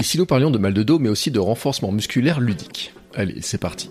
Ici nous parlions de mal de dos mais aussi de renforcement musculaire ludique. Allez, c'est parti.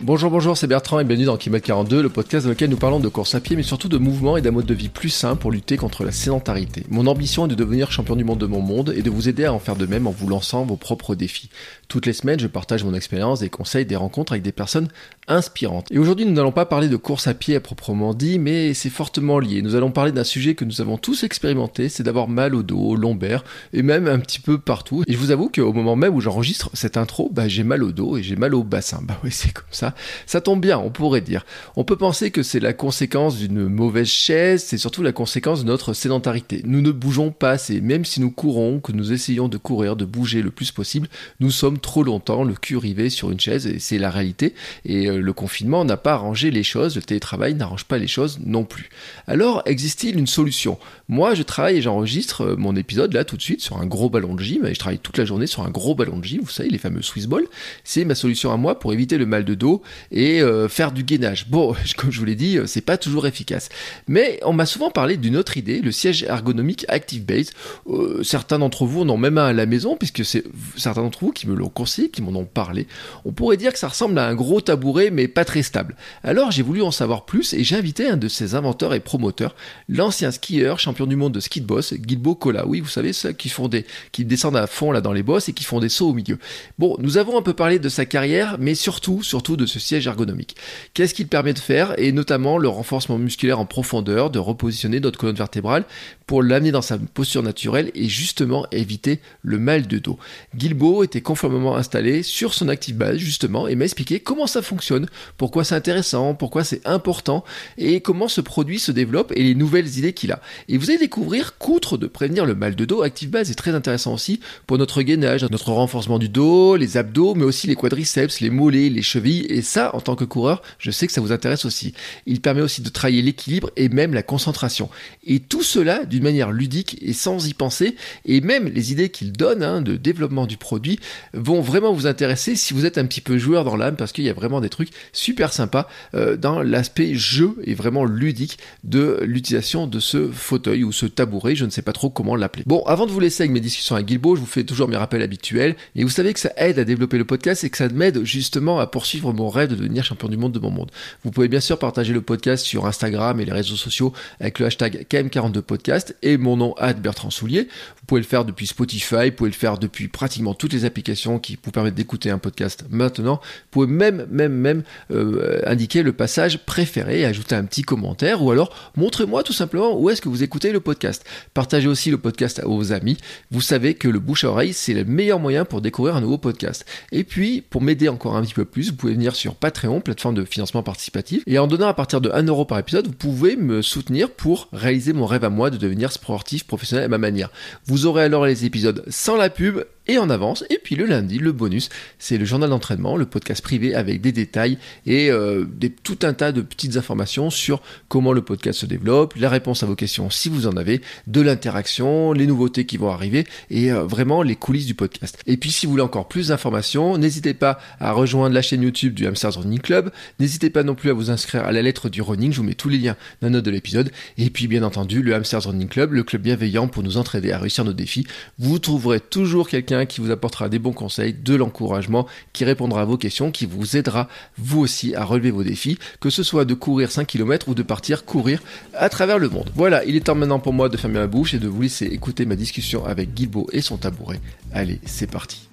Bonjour, bonjour, c'est Bertrand et bienvenue dans Kilomètre 42, le podcast dans lequel nous parlons de course à pied, mais surtout de mouvement et d'un mode de vie plus sain pour lutter contre la sédentarité. Mon ambition est de devenir champion du monde de mon monde et de vous aider à en faire de même en vous lançant vos propres défis. Toutes les semaines, je partage mon expérience, des conseils, des rencontres avec des personnes inspirantes. Et aujourd'hui, nous n'allons pas parler de course à pied à proprement dit, mais c'est fortement lié. Nous allons parler d'un sujet que nous avons tous expérimenté, c'est d'avoir mal au dos, au lombaire, et même un petit peu partout. Et je vous avoue qu'au moment même où j'enregistre cette intro, bah, j'ai mal au dos et j'ai mal au bassin. Bah oui, c'est comme ça. Ça tombe bien, on pourrait dire. On peut penser que c'est la conséquence d'une mauvaise chaise, c'est surtout la conséquence de notre sédentarité. Nous ne bougeons pas assez, même si nous courons, que nous essayons de courir, de bouger le plus possible, nous sommes trop longtemps le cul rivé sur une chaise, et c'est la réalité. Et euh, le confinement n'a pas arrangé les choses, le télétravail n'arrange pas les choses non plus. Alors, existe-t-il une solution? Moi, je travaille et j'enregistre euh, mon épisode là tout de suite sur un gros ballon de gym, et je travaille toute la journée sur un gros ballon de gym, vous savez, les fameux Swiss Ball. C'est ma solution à moi pour éviter le mal de dos et euh, faire du gainage. Bon, comme je vous l'ai dit, euh, c'est pas toujours efficace. Mais on m'a souvent parlé d'une autre idée, le siège ergonomique Active Base. Euh, certains d'entre vous en ont même un à la maison, puisque c'est certains d'entre vous qui me l'ont conseillé, qui m'en ont parlé. On pourrait dire que ça ressemble à un gros tabouret, mais pas très stable. Alors j'ai voulu en savoir plus et j'ai invité un de ses inventeurs et promoteurs, l'ancien skieur, champion du monde de ski de boss, Gilbo Cola. Oui, vous savez, ceux qui font des, qui descendent à fond là dans les bosses et qui font des sauts au milieu. Bon, nous avons un peu parlé de sa carrière, mais surtout, surtout de ce siège ergonomique. Qu'est-ce qu'il permet de faire Et notamment le renforcement musculaire en profondeur, de repositionner notre colonne vertébrale pour l'amener dans sa posture naturelle et justement éviter le mal de dos. Gilbo était conformément installé sur son active base justement et m'a expliqué comment ça fonctionne, pourquoi c'est intéressant, pourquoi c'est important et comment ce produit se développe et les nouvelles idées qu'il a. Et vous allez découvrir qu'outre de prévenir le mal de dos, Active Base est très intéressant aussi pour notre gainage, notre renforcement du dos, les abdos, mais aussi les quadriceps, les mollets, les chevilles et ça en tant que coureur, je sais que ça vous intéresse aussi. Il permet aussi de travailler l'équilibre et même la concentration. Et tout cela d'une manière ludique et sans y penser. Et même les idées qu'il donne hein, de développement du produit vont vraiment vous intéresser si vous êtes un petit peu joueur dans l'âme parce qu'il y a vraiment des trucs super sympas euh, dans l'aspect jeu et vraiment ludique de l'utilisation de ce fauteuil ou ce tabouret. Je ne sais pas trop comment l'appeler. Bon, avant de vous laisser avec mes discussions avec Guilbeault, je vous fais toujours mes rappels habituels. Et vous savez que ça aide à développer le podcast et que ça m'aide justement à poursuivre mon rêve de devenir champion du monde de mon monde. Vous pouvez bien sûr partager le podcast sur Instagram et les réseaux sociaux avec le hashtag KM42podcast et mon nom Bertrand Soulier. Vous pouvez le faire depuis Spotify, vous pouvez le faire depuis pratiquement toutes les applications qui vous permettent d'écouter un podcast maintenant. Vous pouvez même, même, même euh, indiquer le passage préféré, ajouter un petit commentaire ou alors montrez-moi tout simplement où est-ce que vous écoutez le podcast. Partagez aussi le podcast à vos amis. Vous savez que le bouche à oreille, c'est le meilleur moyen pour découvrir un nouveau podcast. Et puis, pour m'aider encore un petit peu plus, vous pouvez venir sur Patreon, plateforme de financement participatif. Et en donnant à partir de 1 euro par épisode, vous pouvez me soutenir pour réaliser mon rêve à moi de devenir sportif professionnel à ma manière. Vous aurez alors les épisodes sans la pub et en avance. Et puis le lundi, le bonus, c'est le journal d'entraînement, le podcast privé avec des détails et euh, tout un tas de petites informations sur comment le podcast se développe, la réponse à vos questions si vous en avez, de l'interaction, les nouveautés qui vont arriver et euh, vraiment les coulisses du podcast. Et puis si vous voulez encore plus d'informations, n'hésitez pas à rejoindre la chaîne YouTube du Hamsters Running Club. N'hésitez pas non plus à vous inscrire à la lettre du running, je vous mets tous les liens dans la note de l'épisode. Et puis bien entendu, le Hamsters Running Club, le club bienveillant pour nous entraider à réussir nos défis. Vous trouverez toujours quelqu'un qui vous apportera des bons conseils, de l'encouragement, qui répondra à vos questions, qui vous aidera vous aussi à relever vos défis, que ce soit de courir 5 km ou de partir courir à travers le monde. Voilà, il est temps maintenant pour moi de fermer ma bouche et de vous laisser écouter ma discussion avec Guilbeault et son tabouret. Allez, c'est parti.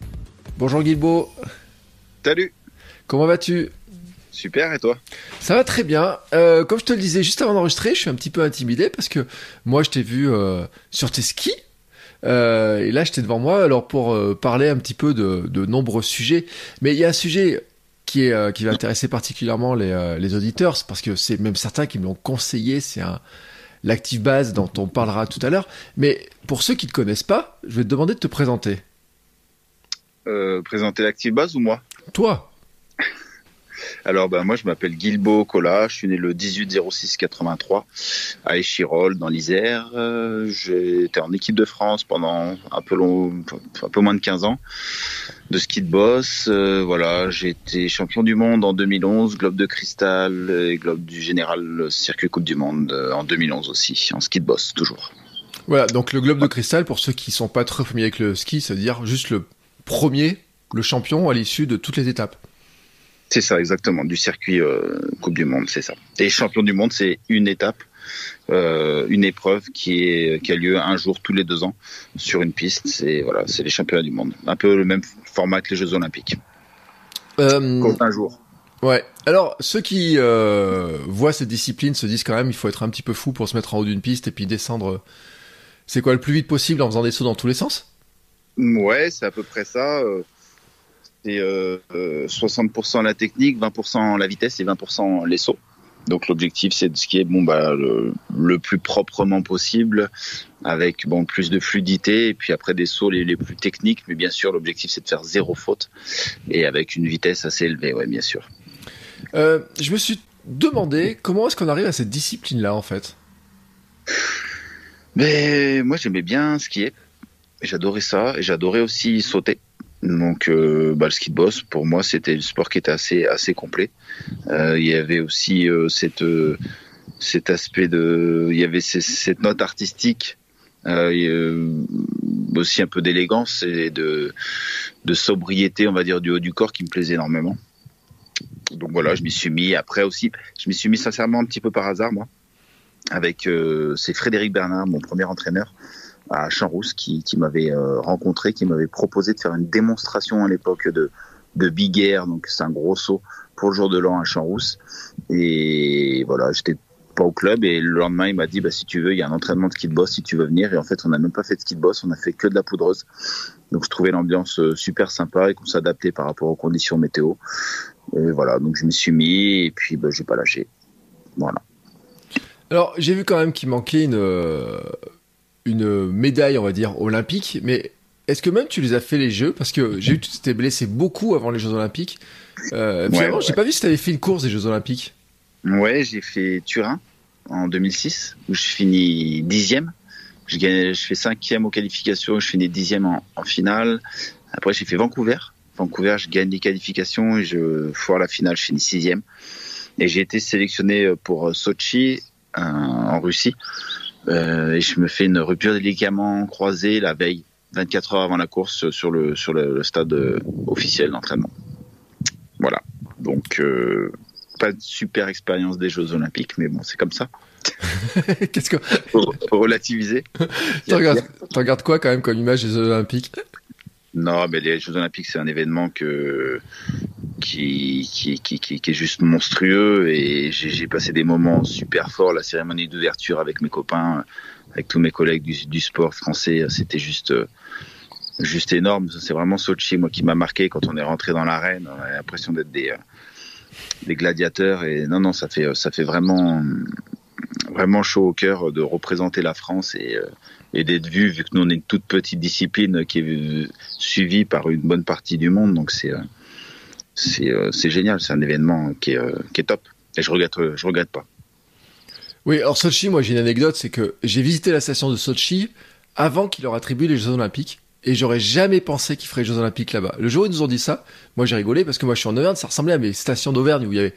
Bonjour Guilbeault. Salut. Comment vas-tu? Super, et toi? Ça va très bien. Euh, comme je te le disais juste avant d'enregistrer, je suis un petit peu intimidé parce que moi je t'ai vu euh, sur tes skis. Euh, et là, j'étais devant moi alors pour euh, parler un petit peu de, de nombreux sujets. Mais il y a un sujet qui est qui va intéresser particulièrement les, les auditeurs, parce que c'est même certains qui me l'ont conseillé. C'est un l'active base dont on parlera tout à l'heure. Mais pour ceux qui ne te connaissent pas, je vais te demander de te présenter. présenter l'active base ou moi? Toi. Alors, ben, moi, je m'appelle Guilbeau Collat. Je suis né le 18 06 83 à Échirol, dans l'Isère. Euh, J'étais en équipe de France pendant un peu long, peu moins de 15 ans de ski de boss. Euh, voilà, j'ai été champion du monde en 2011, globe de cristal et globe du général circuit Coupe du Monde euh, en 2011 aussi, en ski de boss toujours. Voilà, donc le globe de cristal, pour ceux qui sont pas très familiers avec le ski, c'est-à-dire juste le premier, le champion à l'issue de toutes les étapes. C'est ça, exactement, du circuit euh, Coupe du Monde, c'est ça. Et champion du monde, c'est une étape, euh, une épreuve qui, est, qui a lieu un jour tous les deux ans sur une piste. C'est voilà, c'est les championnats du monde. Un peu le même format que les Jeux Olympiques. Euh, un jour. Ouais. Alors, ceux qui euh, voient cette discipline se disent quand même, il faut être un petit peu fou pour se mettre en haut d'une piste et puis descendre. C'est quoi le plus vite possible en faisant des sauts dans tous les sens? Ouais, c'est à peu près ça. Euh, c'est 60% euh, la technique, 20% la vitesse et 20% les sauts. Donc l'objectif c'est de skier bon bah le, plus proprement possible avec bon plus de fluidité et puis après des sauts les, plus techniques mais bien sûr l'objectif c'est de faire zéro faute et avec une vitesse assez élevée ouais bien sûr. Euh, je me suis demandé comment est-ce qu'on arrive à cette discipline là en fait? Mais moi j'aimais bien skier, j'adorais ça et j'adorais aussi sauter. Donc, euh, bah, le ski de boss, pour moi, c'était le sport qui était assez assez complet. Euh, il y avait aussi euh, cette cet aspect de, il y avait cette note artistique, aussi un peu d'élégance et de de sobriété, on va dire, du haut du corps qui me plaisait énormément. Donc voilà, je m'y suis mis. Après aussi, je m'y suis mis sincèrement un petit peu par hasard, moi, avec c'est Frédéric Bernard, mon premier entraîneur à Champs-Rousse qui, qui m'avait euh, rencontré, qui m'avait proposé de faire une démonstration à l'époque de, de Big Air, donc c'est un gros saut pour le jour de l'an à Champs-Rousse. Et voilà, j'étais pas au club et le lendemain il m'a dit bah si tu veux il y a un entraînement de ski de boss si tu veux venir. Et en fait on n'a même pas fait de ski de boss on a fait que de la poudreuse. Donc je trouvais l'ambiance euh, super sympa et qu'on s'adaptait par rapport aux conditions météo. Et voilà donc je me suis mis et puis bah, j'ai pas lâché. Voilà. Alors j'ai vu quand même qu'il manquait une euh, une médaille, on va dire, olympique, mais est-ce que même tu les as fait les Jeux? Parce que j'ai vu que tu t'étais blessé beaucoup avant les Jeux Olympiques. Euh, finalement, j'ai pas vu si tu avais fait une course des Jeux Olympiques. Ouais, j'ai fait Turin en 2006, où je finis dixième. Je, gagne, je fais cinquième aux qualifications, je finis dixième en, en finale. Après, j'ai fait Vancouver. Vancouver, je gagne les qualifications et je foire la finale, je finis sixième. Et j'ai été sélectionné pour Sochi euh, en Russie. Euh, et je me fais une rupture des ligaments croisés la veille, 24 heures avant la course sur le sur le, stade euh, officiel d'entraînement. Voilà. Donc euh, pas de super expérience des Jeux Olympiques, mais bon, c'est comme ça. Qu'est-ce que faut, relativiser. tu regardes, quoi quand même comme image des Jeux Olympiques? Non, mais les Jeux Olympiques, c'est un événement qui, qui, qui, qui, est juste monstrueux et j'ai passé des moments super forts. La cérémonie d'ouverture avec mes copains, avec tous mes collègues du, du sport français, c'était juste juste énorme. C'est vraiment Sochi, moi, qui m'a marqué quand on est rentré dans l'arène. On a l'impression d'être des, des gladiateurs. Et non, non, ça fait, ça fait vraiment, vraiment chaud au cœur de représenter la France et, et d'être vu, vu que nous, on est une toute petite discipline qui est suivie par une bonne partie du monde. Donc, c'est, euh, c'est génial, c'est un événement qui est, euh, qui est, top. Et je regrette, euh, je regrette pas. Oui, alors Sochi, moi j'ai une anecdote, c'est que j'ai visité la station de Sochi avant qu'ils leur attribuent les Jeux Olympiques. Et j'aurais jamais pensé qu'ils feraient les Jeux Olympiques là-bas. Le jour où ils nous ont dit ça, moi j'ai rigolé parce que moi je suis en Auvergne, ça ressemblait à mes stations d'Auvergne où il y avait,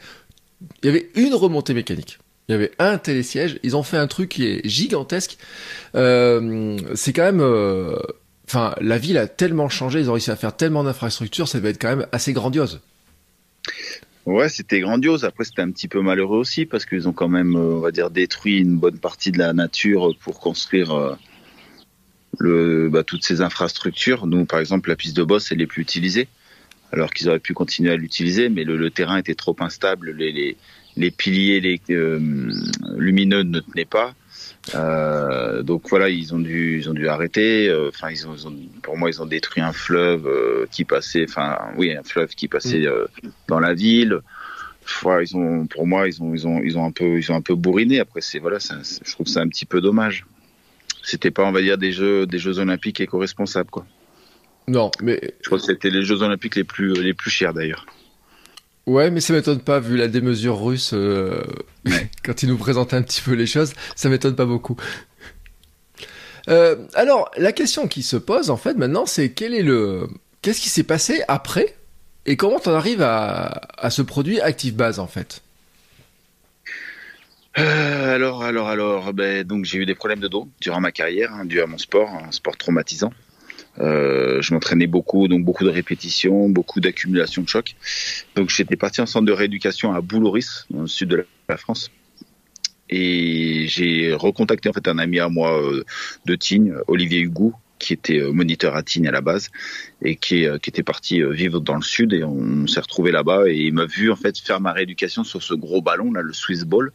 il y avait une remontée mécanique. Il y avait un télésiège. Ils ont fait un truc qui est gigantesque. Euh, c'est quand même, enfin, la ville a tellement changé, ils ont réussi à faire tellement d'infrastructures, ça va être quand même assez grandiose. Ouais, c'était grandiose. Après, c'était un petit peu malheureux aussi parce qu'ils ont quand même, euh, on va dire, détruit une bonne partie de la nature pour construire euh, bah, toutes ces infrastructures. Nous, par exemple, la piste de boss, elle est plus utilisée, alors qu'ils auraient pu continuer à l'utiliser, mais le, terrain était trop instable, les, les piliers les, euh, lumineux ne tenaient pas. Euh, donc voilà, ils ont dû, ils ont dû arrêter. euh, Enfin, ils, ont, ils ont- pour moi, ils ont détruit un fleuve euh, qui passait, enfin, oui, un fleuve qui passait euh, dans la ville. Voilà, ils ont, pour moi, ils ont, ils ont, ils ont un peu, ils ont un peu bourriné. Après, c'est voilà, ça- je trouve ça un petit peu dommage. C'était pas, on va dire, des jeux, des Jeux Olympiques éco-responsables, quoi. Non, mais Je crois que c'était les Jeux Olympiques les plus, les plus chers d'ailleurs. Ouais, mais ça m'étonne pas vu la démesure russe euh, quand il nous présente un petit peu les choses, ça m'étonne pas beaucoup. Euh, alors, la question qui se pose en fait maintenant, c'est quel est le, qu'est-ce qui s'est passé après et comment t'en arrives à, à ce produit Active Base en fait? Euh, alors, alors, alors, ben, donc j'ai eu des problèmes de dos durant ma carrière, hein, dû à mon sport, un sport traumatisant. Euh, je m'entraînais beaucoup, donc beaucoup de répétitions, beaucoup d'accumulation de chocs. Donc j'étais parti en centre de rééducation à Bouloris, dans le sud de la France. Et j'ai recontacté en fait un ami à moi euh, de Tignes, Olivier Hugo, qui était euh, moniteur à Tignes à la base et qui, qui était parti vivre dans le sud et on s'est retrouvé là-bas et il m'a vu en fait faire ma rééducation sur ce gros ballon là, le Swiss Ball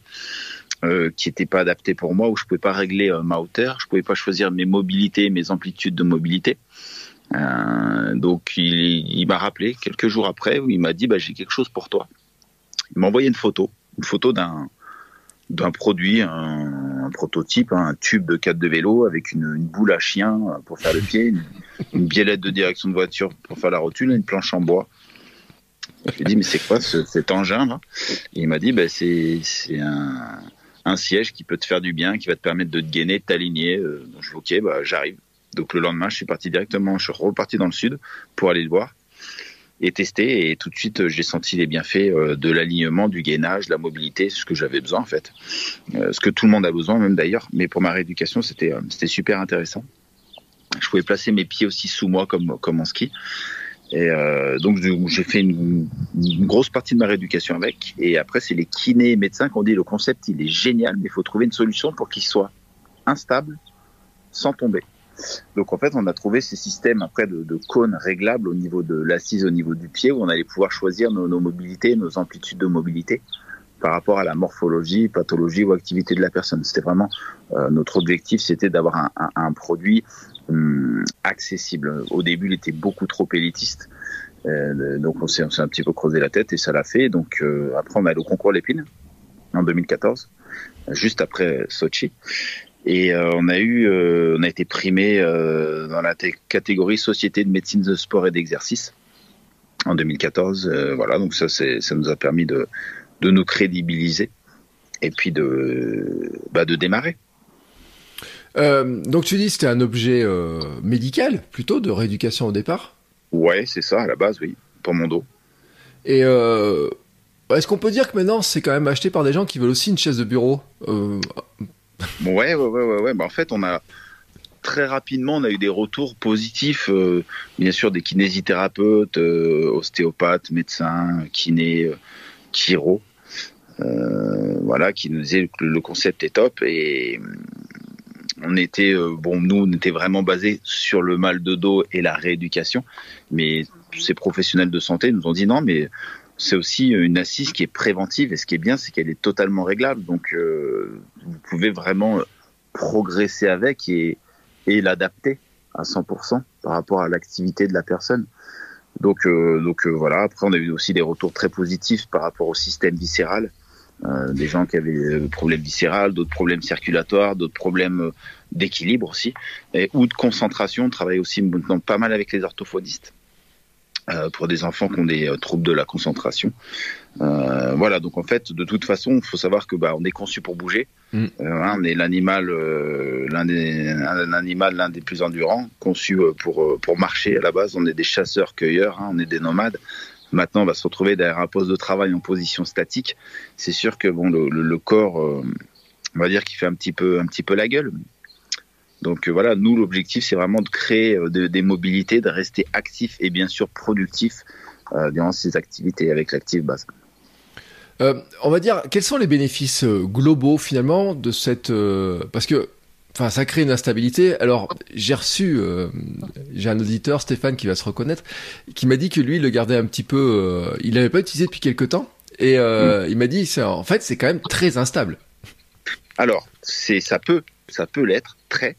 euh, qui n'était pas adapté pour moi, où je pouvais pas régler euh, ma hauteur, je pouvais pas choisir mes mobilités, mes amplitudes de mobilité. Euh, donc il, m'a rappelé quelques jours après, où il m'a dit bah, j'ai quelque chose pour toi. Il m'a envoyé une photo, une photo d'un d'un produit, un, prototype, hein, un tube de cadre de vélo avec une, boule à chien pour faire le pied, une, une biellette de direction de voiture pour faire la rotule, une planche en bois. Je lui ai dit mais c'est quoi ce, cet engin il m'a dit bah, c'est un un siège qui peut te faire du bien, qui va te permettre de te gainer, de t'aligner. Euh, donc je dis ok, bah, j'arrive. Donc le lendemain, je suis parti directement, je suis reparti dans le sud pour aller le voir et tester. Et tout de suite, euh, j'ai senti les bienfaits euh, de l'alignement, du gainage, de la mobilité, ce que j'avais besoin en fait. Ce que tout le monde a besoin, même d'ailleurs. Mais pour ma rééducation, c'était c'était super intéressant. Je pouvais placer mes pieds aussi sous moi comme, comme en ski. Et euh, donc j'ai fait une, grosse partie de ma rééducation avec. Et après, c'est les kinés et médecins qui ont dit le concept, il est génial, mais il faut trouver une solution pour qu'il soit instable sans tomber. Donc en fait, on a trouvé ces systèmes après de, cônes réglables au niveau de l'assise, au niveau du pied, où on allait pouvoir choisir nos, mobilités, nos amplitudes de mobilité par rapport à la morphologie, pathologie ou activité de la personne. C'était vraiment euh, notre objectif, c'était d'avoir un produit hum, accessible. Au début, il était beaucoup trop élitiste. Euh, donc on s'est un petit peu creusé la tête et ça l'a fait. Donc euh, après on est allé au concours Lépine en 2014, juste après Sochi. Et euh, on a eu, euh, on a été primé euh, dans la catégorie société de médecine de sport et d'exercice en 2014. Euh, voilà, donc ça, ça nous a permis de, de nous crédibiliser et puis de, bah, de démarrer. Euh, donc tu dis c'était un objet euh, médical plutôt de rééducation au départ? Ouais, c'est ça à la base, oui, pour mon dos. Et euh, est-ce qu'on peut dire que maintenant c'est quand même acheté par des gens qui veulent aussi une chaise de bureau ouais, ouais, ouais, ouais, ouais. Bah, en fait, on a très rapidement, on a eu des retours positifs, bien sûr, des kinésithérapeutes, ostéopathes, médecins, kinés, chiro, voilà, qui nous disaient que le concept est top et on était, euh, bon, nous, on était vraiment basé sur le mal de dos et la rééducation, mais ces professionnels de santé nous ont dit non, mais c'est aussi une assise qui est préventive et ce qui est bien, c'est qu'elle est totalement réglable. Donc, euh, vous pouvez vraiment progresser avec et, et l'adapter à 100% par rapport à l'activité de la personne. Donc, euh, donc euh, voilà. Après, on a eu aussi des retours très positifs par rapport au système viscéral. Euh, des gens qui avaient des problèmes viscérales, d'autres problèmes circulatoires, d'autres problèmes euh, d'équilibre aussi, et, ou de concentration. On travaille aussi maintenant pas mal avec les orthophonistes euh, pour des enfants qui ont des euh, troubles de la concentration. Euh, voilà, donc en fait, de toute façon, il faut savoir que bah, on est conçu pour bouger. Mm. Euh, hein, on est l'animal, euh, l'un des, un animal, l'un des plus endurants, conçu euh, pour euh, pour marcher à la base. On est des chasseurs-cueilleurs, hein, on est des nomades. Maintenant, on va se retrouver derrière un poste de travail en position statique. C'est sûr que bon, le, corps, euh, on va dire qu'il fait un petit peu un petit peu la gueule. Donc euh, voilà, nous l'objectif c'est vraiment de créer euh, de- des mobilités, de rester actif et bien sûr productif euh, durant ces activités avec l'active base. On va dire quels sont les bénéfices globaux finalement de cette parce que enfin ça crée une instabilité. Alors j'ai reçu euh, j'ai un auditeur Stéphane qui va se reconnaître qui m'a dit que lui il le gardait un petit peu euh, il l'avait pas utilisé depuis quelque temps et euh, il m'a dit en fait c'est quand même très instable. Alors, c'est ça peut, ça peut l'être très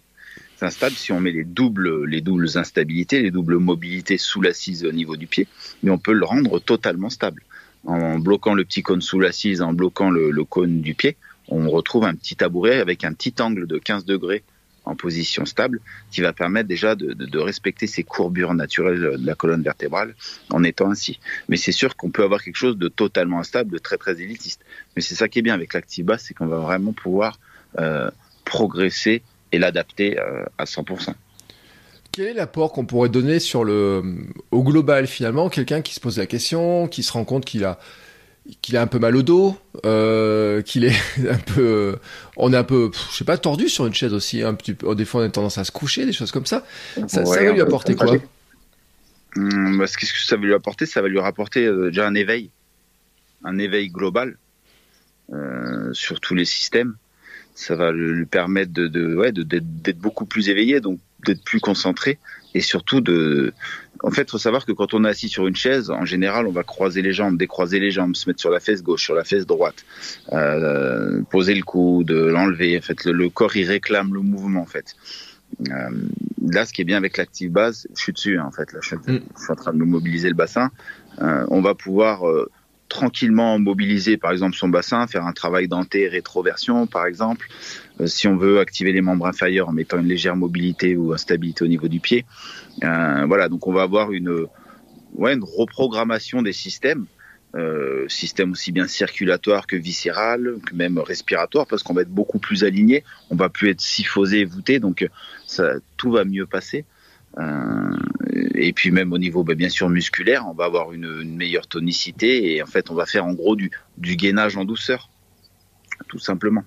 instable si on met les doubles, les doubles instabilités, les doubles mobilités sous l'assise au niveau du pied, mais on peut le rendre totalement stable. En bloquant le petit cône sous l'assise, en bloquant le, le cône du pied, on retrouve un petit tabouret avec un petit angle de 15 degrés en position stable, qui va permettre déjà de, respecter ces courbures naturelles de la colonne vertébrale en étant ainsi. Mais c'est sûr qu'on peut avoir quelque chose de totalement instable, de très très élitiste. Mais c'est ça qui est bien avec l'Activa, c'est qu'on va vraiment pouvoir euh, progresser et l'adapter euh, à 100%. Quel est l'apport qu'on pourrait donner sur le, au global finalement? Quelqu'un qui se pose la question, qui se rend compte qu'il a qu'il a un peu mal au dos, euh, qu'il est un peu, on est un peu, je sais pas, tordu sur une chaise aussi, un petit peu. Des fois, on a tendance à se coucher, des choses comme ça. Ça, ouais, ça va lui apporter quoi hum, bah, Qu'est-ce que ça va lui apporter? Ça va lui rapporter euh, déjà un éveil, un éveil global euh, sur tous les systèmes. Ça va lui permettre de, de ouais, d'être beaucoup plus éveillé, donc d'être plus concentré et surtout de en fait, faut savoir que quand on est assis sur une chaise, en général, on va croiser les jambes, décroiser les jambes, se mettre sur la fesse gauche, sur la fesse droite, euh, poser le coude, l'enlever. En fait, le, corps, il réclame le mouvement, en fait. Euh, là, ce qui est bien avec l'active base, je suis dessus, hein, en fait. Là, je, je suis en train de mobiliser le bassin. Euh, on va pouvoir euh, tranquillement mobiliser par exemple son bassin, faire un travail d'anté-rétroversion par exemple, euh, si on veut activer les membres inférieurs en mettant une légère mobilité ou instabilité au niveau du pied. Euh, voilà, donc on va avoir une, ouais, une reprogrammation des systèmes, euh, système aussi bien circulatoire que viscéral, que même respiratoire, parce qu'on va être beaucoup plus aligné, on va plus être syphosé et voûté, donc ça, tout va mieux passer. Euh, et puis même au niveau, bah, bien sûr, musculaire, on va avoir une, une, meilleure tonicité et en fait, on va faire en gros du, du gainage en douceur, tout simplement.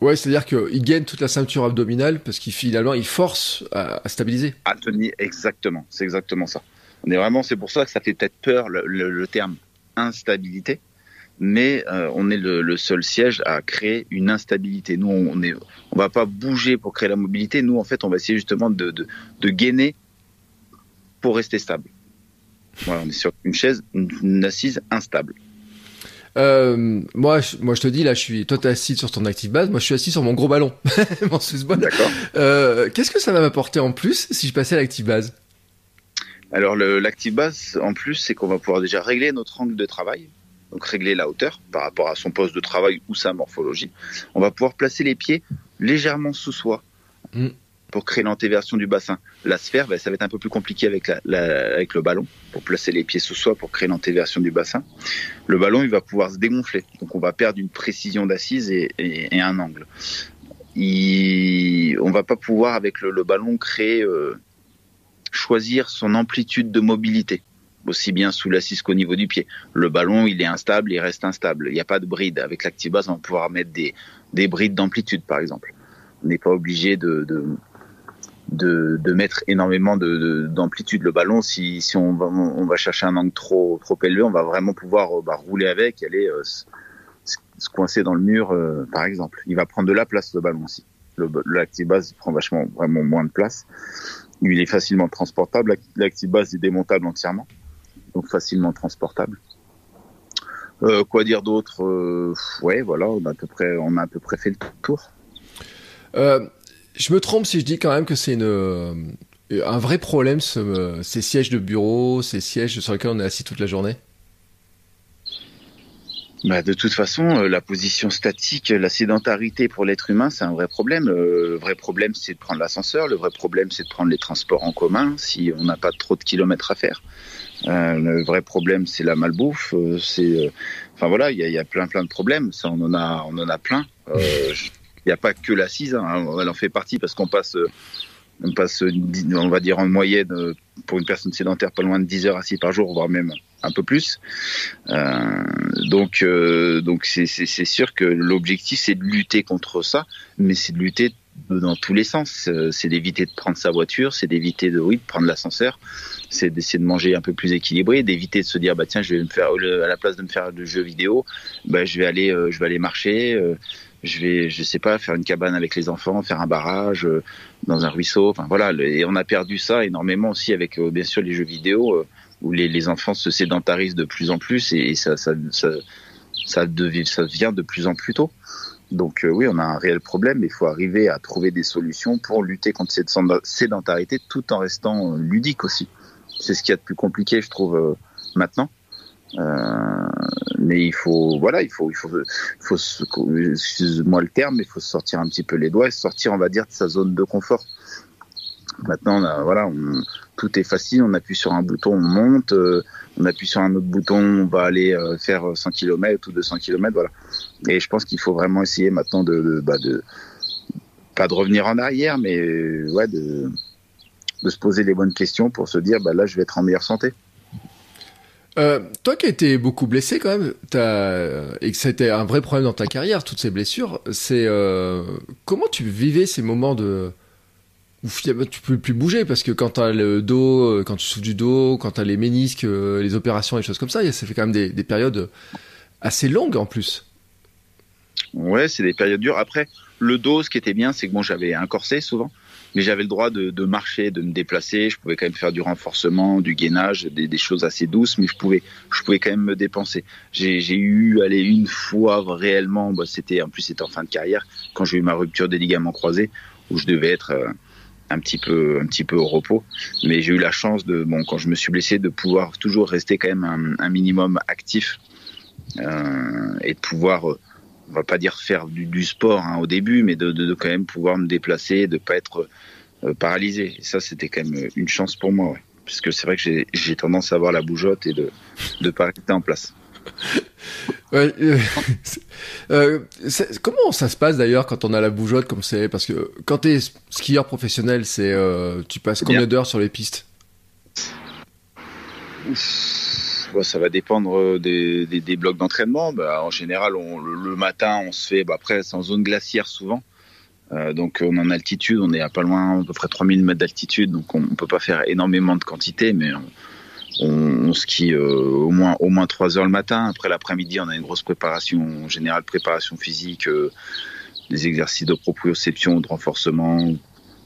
Ouais, c'est-à-dire qu'il gaine toute la ceinture abdominale parce qu'il finalement il force à, à stabiliser. À tenir, exactement, c'est exactement ça. On est vraiment, c'est pour ça que ça fait peut-être peur le, le, le, terme instabilité, mais euh, on est le, le, seul siège à créer une instabilité. Nous, on est, on va pas bouger pour créer la mobilité. Nous, en fait, on va essayer justement de, de, de gainer pour rester stable. Voilà, on est sur une chaise, une, une assise instable. Euh, moi, je, moi, je te dis là, je suis. Toi, t'es assis sur ton active base. Moi, je suis assis sur mon gros ballon, mon. D'accord. Euh, Qu'est-ce que ça va m'apporter en plus si je passais à l'active base? Alors, l'active base, en plus, c'est qu'on va pouvoir déjà régler notre angle de travail, donc régler la hauteur par rapport à son poste de travail ou sa morphologie. On va pouvoir placer les pieds légèrement sous soi. Mm pour créer l'antéversion du bassin. La sphère, ben, ça va être un peu plus compliqué avec, la, la, avec le ballon, pour placer les pieds sous soi pour créer l'antéversion du bassin. Le ballon, il va pouvoir se dégonfler, donc on va perdre une précision d'assise et, et, et, un angle. Il, on va pas pouvoir avec le, le ballon créer, euh, choisir son amplitude de mobilité aussi bien sous l'assise qu'au niveau du pied. Le ballon, il est instable, il reste instable. Il n'y a pas de bride. Avec l'ActiveBase, on va pouvoir mettre des, des brides d'amplitude, par exemple. On n'est pas obligé de, de, de, de mettre énormément d'amplitude de, le ballon. Si, si on, va, on va chercher un angle trop, trop élevé, on va vraiment pouvoir euh, bah, rouler avec, aller euh, se, se, coincer dans le mur, euh, par exemple. Il va prendre de la place le ballon aussi. Le, l'active base prend vachement vraiment moins de place. Il est facilement transportable. L'active base est démontable entièrement, donc facilement transportable. Euh, quoi dire d'autre euh, Ouais, voilà, on a à peu près, on a à peu près fait le tour. Euh, je me trompe si je dis quand même que c'est une euh, un vrai problème ce, ces sièges de bureau, ces sièges sur lesquels on est assis toute la journée? Bah de toute façon, la position statique, la sédentarité pour l'être humain, c'est un vrai problème. Le vrai problème, c'est de prendre l'ascenseur. Le vrai problème, c'est de prendre les transports en commun si on n'a pas trop de kilomètres à faire. Euh, le vrai problème, c'est la malbouffe. C'est, enfin voilà, il y a, plein plein de problèmes. Ça, on en a, on en a plein. Euh, il n'y a pas que l'assise, hein, elle en fait partie parce qu'on passe, on passe, on va dire en moyenne pour une personne sédentaire pas loin de 10 heures assis par jour, voire même un peu plus. Euh, donc, euh, donc c'est sûr que l'objectif c'est de lutter contre ça, mais c'est de lutter dans tous les sens. C'est d'éviter de prendre sa voiture, c'est d'éviter de, oui, de prendre l'ascenseur, c'est d'essayer de manger un peu plus équilibré, d'éviter de se dire bah tiens je vais me faire à la place de me faire de jeux vidéo, bah je vais aller, euh, je vais aller marcher. Euh, je vais, je sais pas, faire une cabane avec les enfants, faire un barrage euh, dans un ruisseau. Enfin voilà, et on a perdu ça énormément aussi avec euh, bien sûr les jeux vidéo euh, où les, les, enfants se sédentarisent de plus en plus et, ça, ça, ça, devient, ça vient de plus en plus tôt. Donc oui, on a un réel problème, mais il faut arriver à trouver des solutions pour lutter contre cette sédentarité tout en restant ludique aussi. C'est ce qu'il y a de plus compliqué, je trouve, maintenant. Euh, mais il faut, voilà, il faut, il faut, il faut, excuse-moi le terme, mais il faut sortir un petit peu les doigts et sortir, on va dire, de sa zone de confort. Maintenant, voilà, tout est facile. On appuie sur un bouton, on monte. Euh, on appuie sur un autre bouton, on va aller euh, faire 100 km ou 200 km, voilà. Et je pense qu'il faut vraiment essayer maintenant de, bah pas de revenir en arrière, mais ouais, de, se poser les bonnes questions pour se dire, bah là, je vais être en meilleure santé. Euh, toi qui as été beaucoup blessé quand même, et que c'était un vrai problème dans ta carrière, toutes ces blessures, c'est euh, comment tu vivais ces moments de où tu peux plus bouger parce que quand t'as le dos, euh, quand tu souffres du dos, quand t'as les ménisques, les opérations, les choses comme ça, ça fait quand même des, des périodes assez longues en plus. Ouais, c'est des périodes dures. Après, le dos, ce qui était bien, c'est que bon, j'avais un corset souvent mais j'avais le droit de, marcher, de me déplacer. Je pouvais quand même faire du renforcement, du gainage, des, des choses assez douces, mais je pouvais, je pouvais quand même me dépenser. J'ai eu, allez, une fois réellement, bah, c'était en plus c'était en fin de carrière quand j'ai eu ma rupture des ligaments croisés, où je devais être euh, un petit peu, un petit peu au repos. Mais j'ai eu la chance de, bon, quand je me suis blessé, de pouvoir toujours rester quand même un, minimum actif euh, et de pouvoir euh, on va pas dire faire du, sport hein, au début, mais de, de, quand même pouvoir me déplacer, de pas être euh, paralysé. Et ça, c'était quand même une chance pour moi, ouais. puisque c'est vrai que j'ai tendance à avoir la bougeotte et de ne pas rester en place. Ouais, euh, euh, comment ça se passe d'ailleurs quand on a la bougeotte comme c'est? Parce que quand tu es skieur professionnel, c'est tu passes combien d'heures sur les pistes? Ça va dépendre euh, des, des, blocs d'entraînement. Bah, en général, on, le, matin, on se fait, bah, après, c'est en zone glaciaire souvent. Euh, donc on est en altitude, on est à pas loin, à peu près 3000 mètres d'altitude, donc on ne peut pas faire énormément de quantité, mais on, on, skie euh, au moins au moins 3 heures le matin. Après l'après-midi, on a une grosse préparation, en général préparation physique, des exercices de proprioception, de renforcement.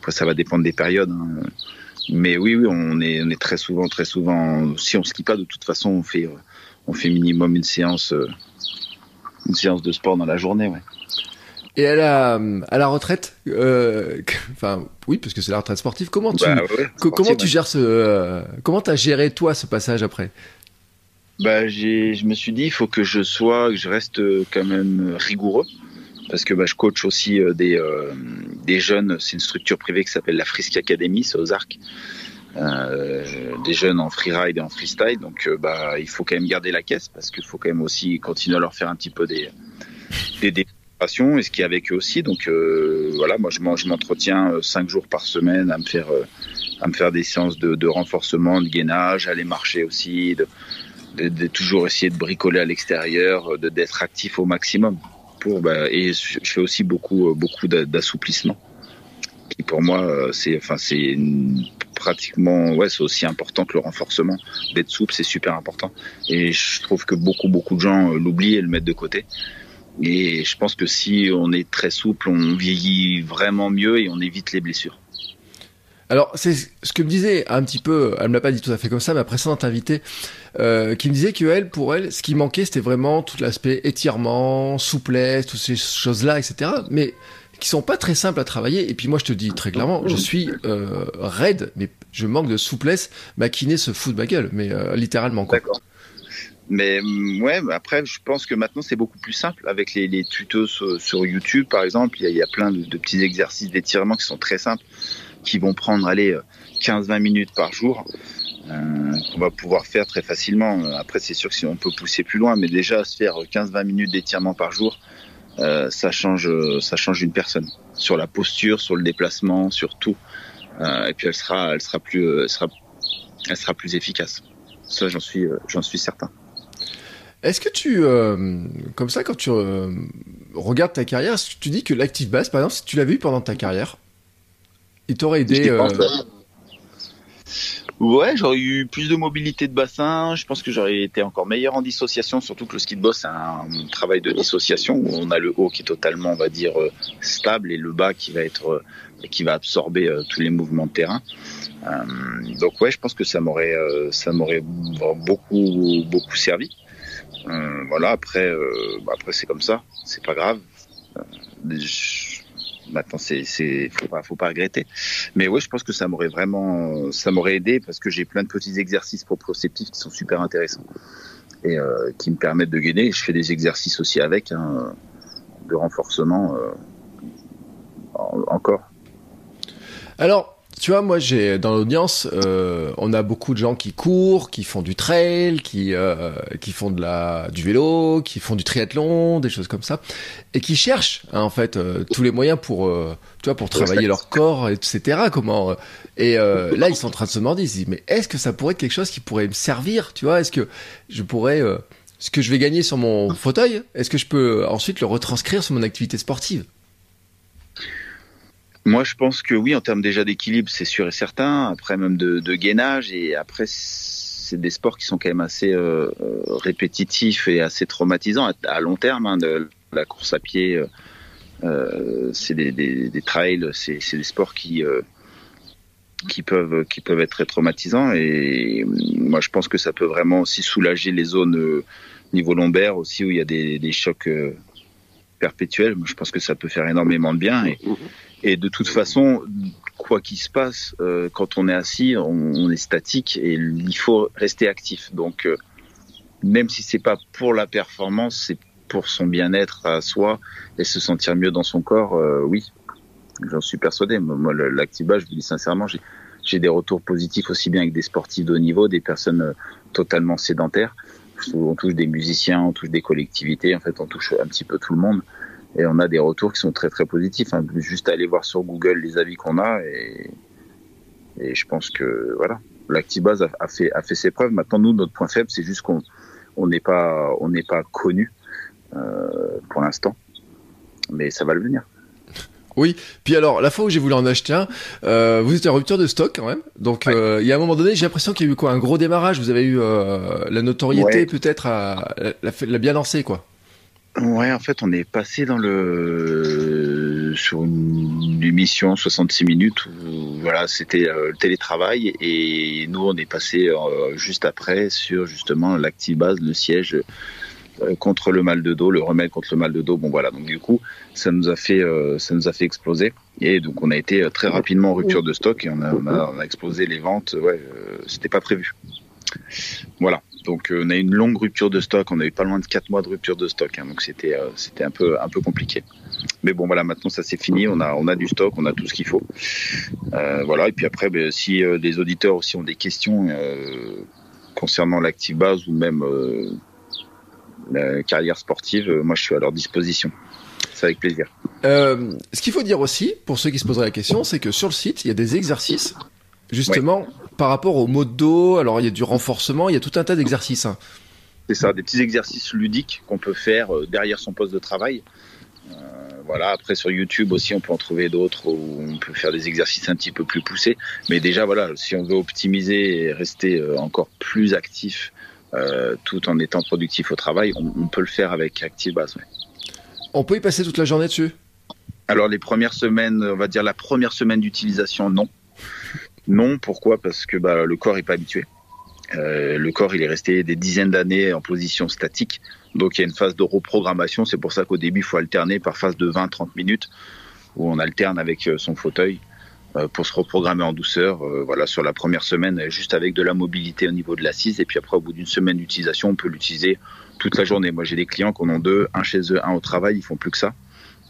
Après ça va dépendre des périodes. Hein. Mais oui, oui, on est, très souvent, très souvent. Si on skie pas, de toute façon, on fait, on fait minimum une séance, euh, de sport dans la journée. Et à la, à la retraite, euh, enfin oui, parce que c'est la retraite sportive. Comment tu, bah comment tu gères ce, euh, comment t'as géré toi ce passage après? Bah j'ai, je me suis dit, il faut que je sois, que je reste quand même rigoureux parce que bah, je coach aussi euh, des, euh, des jeunes. C'est une structure privée qui s'appelle la Frisk Academy, c'est aux arcs. Euh, des jeunes en freeride et en freestyle. Donc, euh, bah, il faut quand même garder la caisse parce qu'il faut quand même aussi continuer à leur faire un petit peu des, des et ce qui est avec eux aussi. Donc, euh, voilà, moi, je m'entretiens cinq jours par semaine à me faire, à me faire des séances de, renforcement, de gainage, aller marcher aussi, de, de, de toujours essayer de bricoler à l'extérieur, d'être actif au maximum. Bah, et je fais aussi beaucoup, euh, beaucoup d'assouplissement. Qui pour moi, euh, c'est, enfin, c'est pratiquement, ouais, c'est aussi important que le renforcement. D'être souple, c'est super important. Et je trouve que beaucoup, beaucoup de gens euh, l'oublient et le mettent de côté. Et je pense que si on est très souple, on vieillit vraiment mieux et on évite les blessures. Alors, c'est ce que me disait un petit peu, elle me l'a pas dit tout à fait comme ça, ma précédente invitée, euh, qui me disait que elle, pour elle, ce qui manquait, c'était vraiment tout l'aspect étirement, souplesse, toutes ces choses-là, etc. Mais qui sont pas très simples à travailler. Et puis moi, je te dis très clairement, je suis euh, raide, mais je manque de souplesse. Ma kiné se fout de ma gueule, mais euh, littéralement. D'accord. Mais mm, ouais, après, je pense que maintenant c'est beaucoup plus simple avec les, les tutos sur, YouTube, par exemple. Il y a, il y a plein de, de petits exercices d'étirement qui sont très simples qui vont prendre aller 15-20 minutes par jour. Euh, qu'on va pouvoir faire très facilement. Après, c'est sûr que si on peut pousser plus loin, mais déjà se faire 15-20 minutes d'étirement par jour, euh, ça change, ça change une personne sur la posture, sur le déplacement, sur tout. Euh, et puis elle sera, elle sera plus, elle sera, elle sera plus efficace. Ça, j'en suis, j'en suis certain. Est-ce que tu, comme ça, quand tu regardes ta carrière, tu dis que l'active base, par exemple, si tu l'avais eu pendant ta carrière, il t'aurait aidé. Euh, ouais, j'aurais eu plus de mobilité de bassin. Je pense que j'aurais été encore meilleur en dissociation, surtout que le ski de boss c'est un travail de dissociation où on a le haut qui est totalement, on va dire, euh, stable et le bas qui va être, euh, qui va absorber tous les mouvements de terrain. donc ouais, je pense que ça m'aurait, ça m'aurait beaucoup, beaucoup servi. Voilà. Après, bah, après c'est comme ça, c'est pas grave. maintenant c'est c'est faut pas faut pas regretter mais oui je pense que ça m'aurait vraiment ça m'aurait aidé parce que j'ai plein de petits exercices proprioceptifs qui sont super intéressants et euh, qui me permettent de gainer je fais des exercices aussi avec hein, de renforcement euh, encore alors tu vois, moi, j'ai dans l'audience, euh, on a beaucoup de gens qui courent, qui font du trail, qui euh, qui font de la du vélo, qui font du triathlon, des choses comme ça, et qui cherchent hein, en fait euh, tous les moyens pour tu vois pour travailler leur corps, etc. Comment Et là, ils sont en train de se demander, ils se disent, mais est-ce que ça pourrait être quelque chose qui pourrait me servir Tu vois, est-ce que je pourrais ce que je vais gagner sur mon fauteuil, est-ce que je peux ensuite le retranscrire sur mon activité sportive? Moi, je pense que oui, en termes déjà d'équilibre, c'est sûr et certain. Après, même de, gainage, et après, c'est des sports qui sont quand même assez euh, répétitifs et assez traumatisants à, long terme. Hein, la course à pied, euh, euh c'est des, trails, c'est des sports qui qui peuvent qui peuvent être très traumatisants. Et moi, je pense que ça peut vraiment aussi soulager les zones niveau lombaire aussi où il y a des, des chocs perpétuels. Je pense que ça peut faire énormément de bien. Et, et de toute façon, quoi qu'il se passe, euh, quand on est assis, on, est statique et il faut rester actif. Donc, euh, même si c'est pas pour la performance, c'est pour son bien-être à soi et se sentir mieux dans son corps. Euh, oui, j'en suis persuadé. Moi, l'activa, je vous dis sincèrement, j'ai des retours positifs aussi bien avec des sportifs de haut niveau, des personnes totalement sédentaires. On touche des musiciens, on touche des collectivités. En fait, on touche un petit peu tout le monde et on a des retours qui sont très très positifs. Hein. Juste aller voir sur Google les avis qu'on a et, et je pense que voilà, l'Actibase a, a, fait a fait ses preuves. Maintenant, nous, notre point faible, c'est juste qu'on on n'est pas on n'est pas connu euh, pour l'instant, mais ça va le venir. Oui, puis alors la fois où j'ai voulu en acheter un, euh, vous étiez en rupture de stock quand même. Donc ouais. euh, il y a un moment donné, j'ai l'impression qu'il y a eu quoi? Un gros démarrage? Vous avez eu la notoriété ouais. peut-être à la, la, bien lancée quoi? Ouais, en fait, on est passé dans le sur une émission 66 minutes où voilà, c'était euh, le télétravail et nous on est passé euh, juste après sur justement l'activase, le siège euh, contre le mal de dos, le remède contre le mal de dos. Bon voilà, donc du coup, ça nous a fait euh, ça nous a fait exploser et donc on a été euh, très rapidement en rupture de stock et on a on a, on a explosé les ventes. Ouais, c'était pas prévu. Voilà. Donc euh, on a eu une longue rupture de stock, on a eu pas loin de 4 mois de rupture de stock, hein, donc c'était euh, c'était un peu un peu compliqué. Mais bon voilà, maintenant ça c'est fini, on a on a du stock, on a tout ce qu'il faut. Euh, voilà et puis après ben, si euh, les auditeurs aussi ont des questions concernant l'active base ou même la carrière sportive, moi je suis à leur disposition. C'est avec plaisir. Ce qu'il faut dire aussi, pour ceux qui se poseraient la question, c'est que sur le site, il y a des exercices, justement, ouais. Par rapport au mot de dos. Alors, il y a du renforcement, il y a tout un tas d'exercices. Hein. C'est ça, des petits exercices ludiques qu'on peut faire euh, derrière son poste de travail. Euh, voilà, après sur YouTube aussi, on peut en trouver d'autres où on peut faire des exercices un petit peu plus poussés. Mais déjà, voilà, si on veut optimiser et rester euh, encore plus actif euh, tout en étant productif au travail, on, on peut le faire avec ActiveBase. Ouais. On peut y passer toute la journée dessus? Alors les premières semaines, on va dire la première semaine d'utilisation, non. Non, pourquoi? Parce que bah, le corps n'est pas habitué. Euh, le corps, il est resté des dizaines d'années en position statique. Donc il y a une phase de reprogrammation. C'est pour ça qu'au début, il faut alterner par phase de 20-30 minutes où on alterne avec euh, son fauteuil euh, pour se reprogrammer en douceur. Voilà, sur la première semaine, juste avec de la mobilité au niveau de l'assise. Et puis après, au bout d'une semaine d'utilisation, on peut l'utiliser toute la journée. Moi, j'ai des clients qui en ont deux, un chez eux, un au travail. Ils font plus que ça.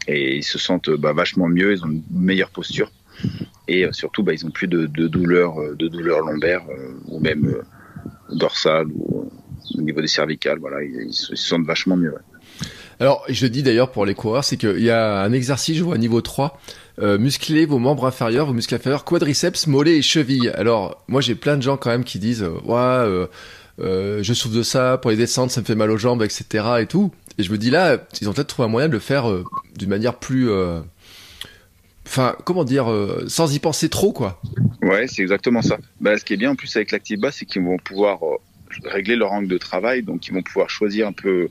Et ils se sentent bah, vachement mieux. Ils ont une meilleure posture. Et euh, surtout, bah, ils ont plus de, douleurs, de douleurs lombaires ou même dorsales ou au niveau des cervicales. Voilà, ils, se sentent vachement mieux. Alors, je dis d'ailleurs pour les coureurs, c'est qu'il y a un exercice, je vois, niveau 3, euh, muscler vos membres inférieurs, vos muscles inférieurs, quadriceps, mollets et chevilles. Alors, moi, j'ai plein de gens quand même qui disent, euh, ouais, euh, euh, je souffre de ça, pour les descentes, ça me fait mal aux jambes, etc. et tout. Et je me dis là, ils ont peut-être trouvé un moyen de le faire euh, d'une manière plus... Enfin, comment dire, sans y penser trop, quoi. Ouais, c'est exactement ça. Bah, ce qui est bien en plus avec l'Activa, c'est qu'ils vont pouvoir régler leur angle de travail, donc ils vont pouvoir choisir un peu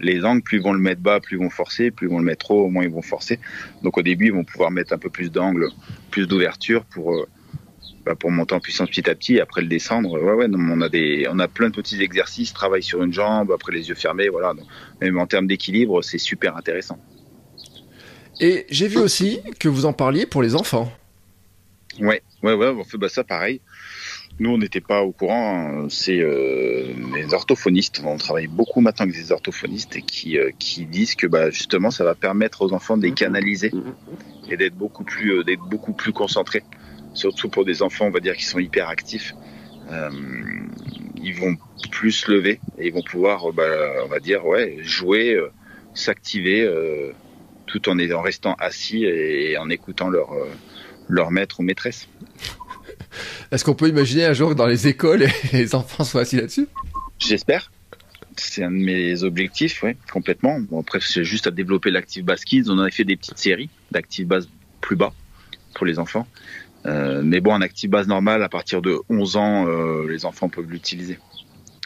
les angles, plus ils vont le mettre bas, plus ils vont forcer, plus ils vont le mettre haut, moins ils vont forcer. Donc au début, ils vont pouvoir mettre un peu plus d'angle, plus d'ouverture pour euh, bah, pour monter en puissance petit à petit et après le descendre. Ouais ouais, on a des on a plein de petits exercices, travail sur une jambe, après les yeux fermés, voilà. Donc, même en termes d'équilibre, c'est super intéressant. Et j'ai vu aussi que vous en parliez pour les enfants. Ouais, ouais, ouais, on fait bah, ça pareil. Nous, on n'était pas au courant. Hein. C'est euh, les orthophonistes. On travaille beaucoup maintenant avec des orthophonistes et qui, euh, qui disent que bah, justement, ça va permettre aux enfants de les canaliser et d'être beaucoup plus, euh, d'être beaucoup plus concentrés. Surtout pour des enfants, on va dire, qui sont hyper actifs. Ils vont plus se lever et ils vont pouvoir, bah, on va dire, ouais, jouer, s'activer, tout en, en restant assis et en écoutant leur, leur maître ou maîtresse. Est-ce qu'on peut imaginer un jour que dans les écoles, les enfants soient assis là-dessus? J'espère. C'est un de mes objectifs, oui, complètement. Bon, après, c'est juste à développer l'active bass kids. On a fait des petites séries d'active bass plus bas pour les enfants. Euh, mais bon, un active bass normal, à partir de 11 ans, euh, les enfants peuvent l'utiliser.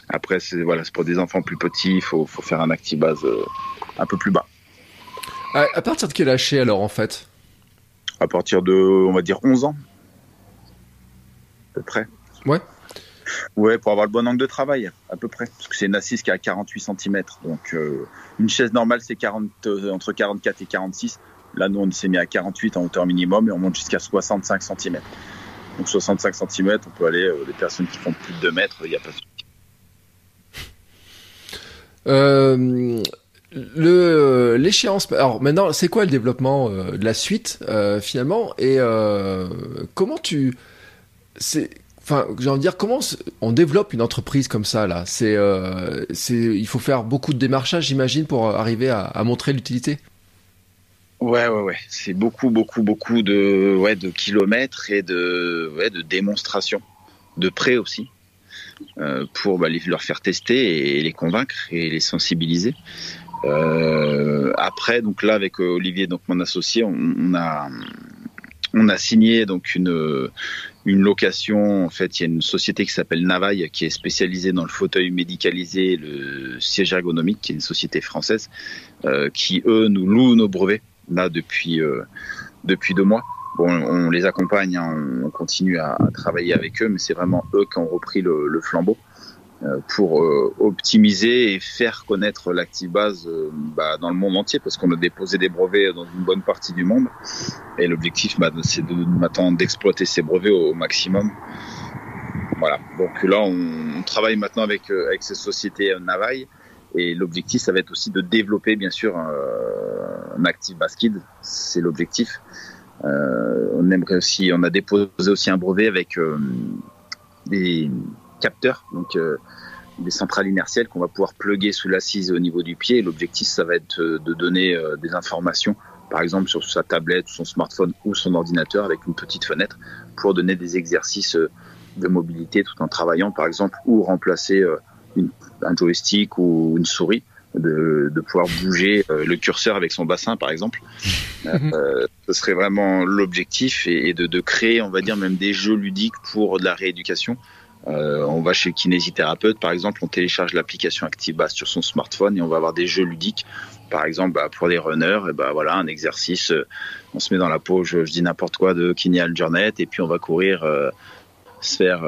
Après, c'est voilà, pour des enfants plus petits, il faut, faut, faire un active bass euh, un peu plus bas. À, à partir de quel âge alors en fait? À partir de, on va dire, 11 ans à peu près. Ouais. Ouais, pour avoir le bon angle de travail, à peu près. Parce que c'est une assise qui a 48 cm. Donc, euh, une chaise normale, c'est 40, euh, entre 44 et 46. Là, nous, on s'est mis à 48 en hauteur minimum et on monte jusqu'à 65 cm. Donc, 65 cm, on peut aller, euh, les personnes qui font plus de 2 mètres, il n'y a pas de souci. Euh, le l'échéance alors maintenant c'est quoi le développement euh, de la suite euh, finalement? Et euh, comment tu enfin j'ai envie de dire comment on développe une entreprise comme ça là? C'est euh, c'est il faut faire beaucoup de démarchage j'imagine pour arriver à, montrer l'utilité? Ouais ouais ouais. C'est beaucoup beaucoup beaucoup de ouais de kilomètres et de ouais de démonstrations de prêt aussi euh, pour bah, leur faire tester et les convaincre et les sensibiliser euh, après donc là avec Olivier donc mon associé on, on a on a signé donc une une location. En fait, il y a une société qui s'appelle Navaille qui est spécialisée dans le fauteuil médicalisé, le siège ergonomique, qui est une société française, euh, qui eux nous louent nos brevets là depuis euh, depuis deux mois. Bon, on les accompagne, hein, on continue à, travailler avec eux, mais c'est vraiment eux qui ont repris le, le flambeau euh, pour euh, optimiser et faire connaître l'ActiveBase euh, bah, dans le monde entier parce qu'on a déposé des brevets dans une bonne partie du monde et l'objectif bah, c'est de maintenant d'exploiter ces brevets au, maximum. Voilà. Donc là on, travaille maintenant avec avec ces sociétés Navaille et l'objectif ça va être aussi de développer bien sûr un, un Active Basket, c'est l'objectif. Euh, on aimerait aussi, on a déposé aussi un brevet avec euh, des capteurs, donc euh, des centrales inertielles qu'on va pouvoir plugger sous l'assise au niveau du pied. L'objectif, ça va être de donner euh, des informations, par exemple sur sa tablette, son smartphone ou son ordinateur avec une petite fenêtre pour donner des exercices euh, de mobilité tout en travaillant, par exemple, ou remplacer une, un joystick ou une souris. De, de, pouvoir bouger euh, le curseur avec son bassin, par exemple. Euh, ce serait vraiment l'objectif et, et de, de, créer, on va dire, même des jeux ludiques pour de la rééducation. Euh, on va chez le kinésithérapeute, par exemple, on télécharge l'application ActiveBas sur son smartphone et on va avoir des jeux ludiques. Par exemple, bah, pour les runners, et bah, voilà, un exercice, euh, on se met dans la peau, je, dis n'importe quoi, de Kiné Algernet, et puis on va courir, euh, se faire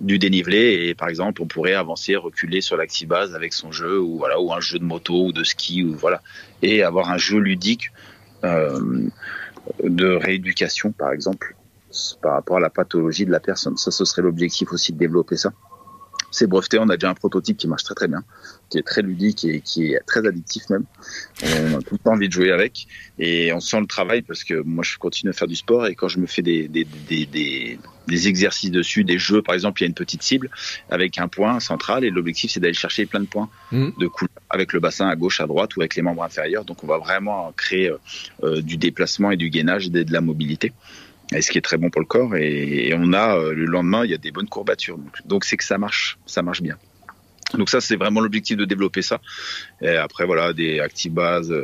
du dénivelé, et par exemple, on pourrait avancer, reculer sur l'ActiveBas avec son jeu, ou voilà, ou un jeu de moto ou de ski, ou voilà, et avoir un jeu ludique de rééducation, par exemple par rapport à la pathologie de la personne. Ça, ce serait l'objectif aussi de développer ça. C'est breveté, on a déjà un prototype qui marche très très bien, qui est très ludique et qui est très addictif même. On a tout le temps envie de jouer avec et on sent le travail parce que moi je continue à faire du sport et quand je me fais des, des, des, des, des exercices dessus, des jeux par exemple, il y a une petite cible avec un point central et l'objectif c'est d'aller chercher plein de points mmh. de couleur avec le bassin à gauche, à droite ou avec les membres inférieurs. Donc on va vraiment créer euh, du déplacement et du gainage et de la mobilité et ce qui est très bon pour le corps. Et, on a euh, le lendemain, il y a des bonnes courbatures. Donc c'est que ça marche, ça marche bien. Donc ça, c'est vraiment l'objectif de développer ça. Et après, voilà, des actibases